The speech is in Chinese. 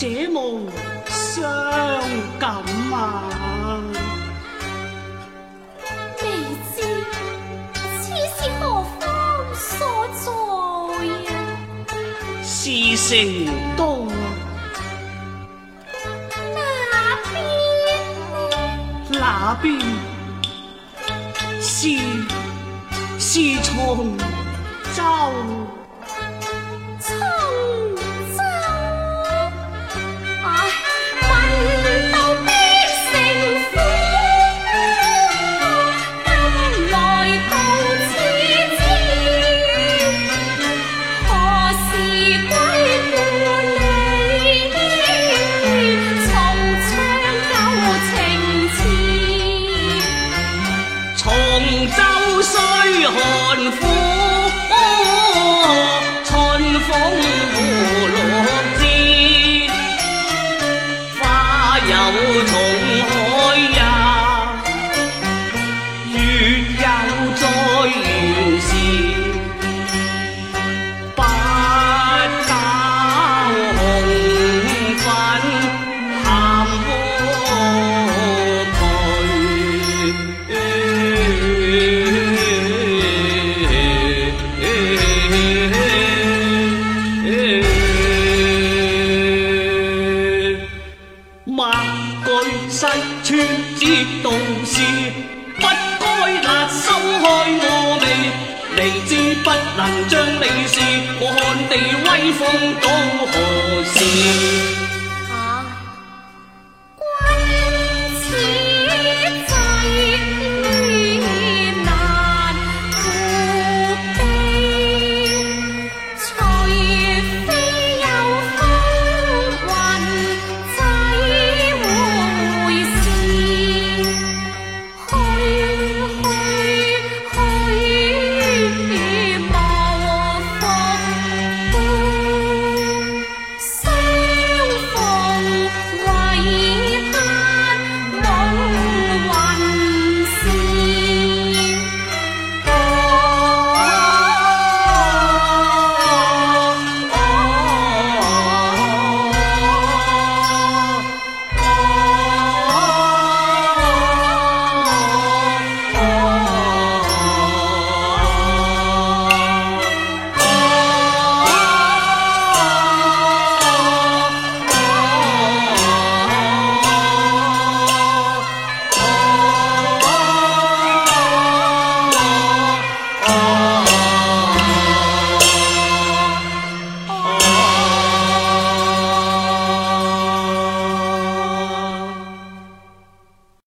这么伤感啊！未知此是何方所在呀？是成都。那边呢？那边是是从州。寒苦，春风无落枝，花有重开呀，句西村接道士，不该辣心开我味，明知不能将你事，我看地威风到何时？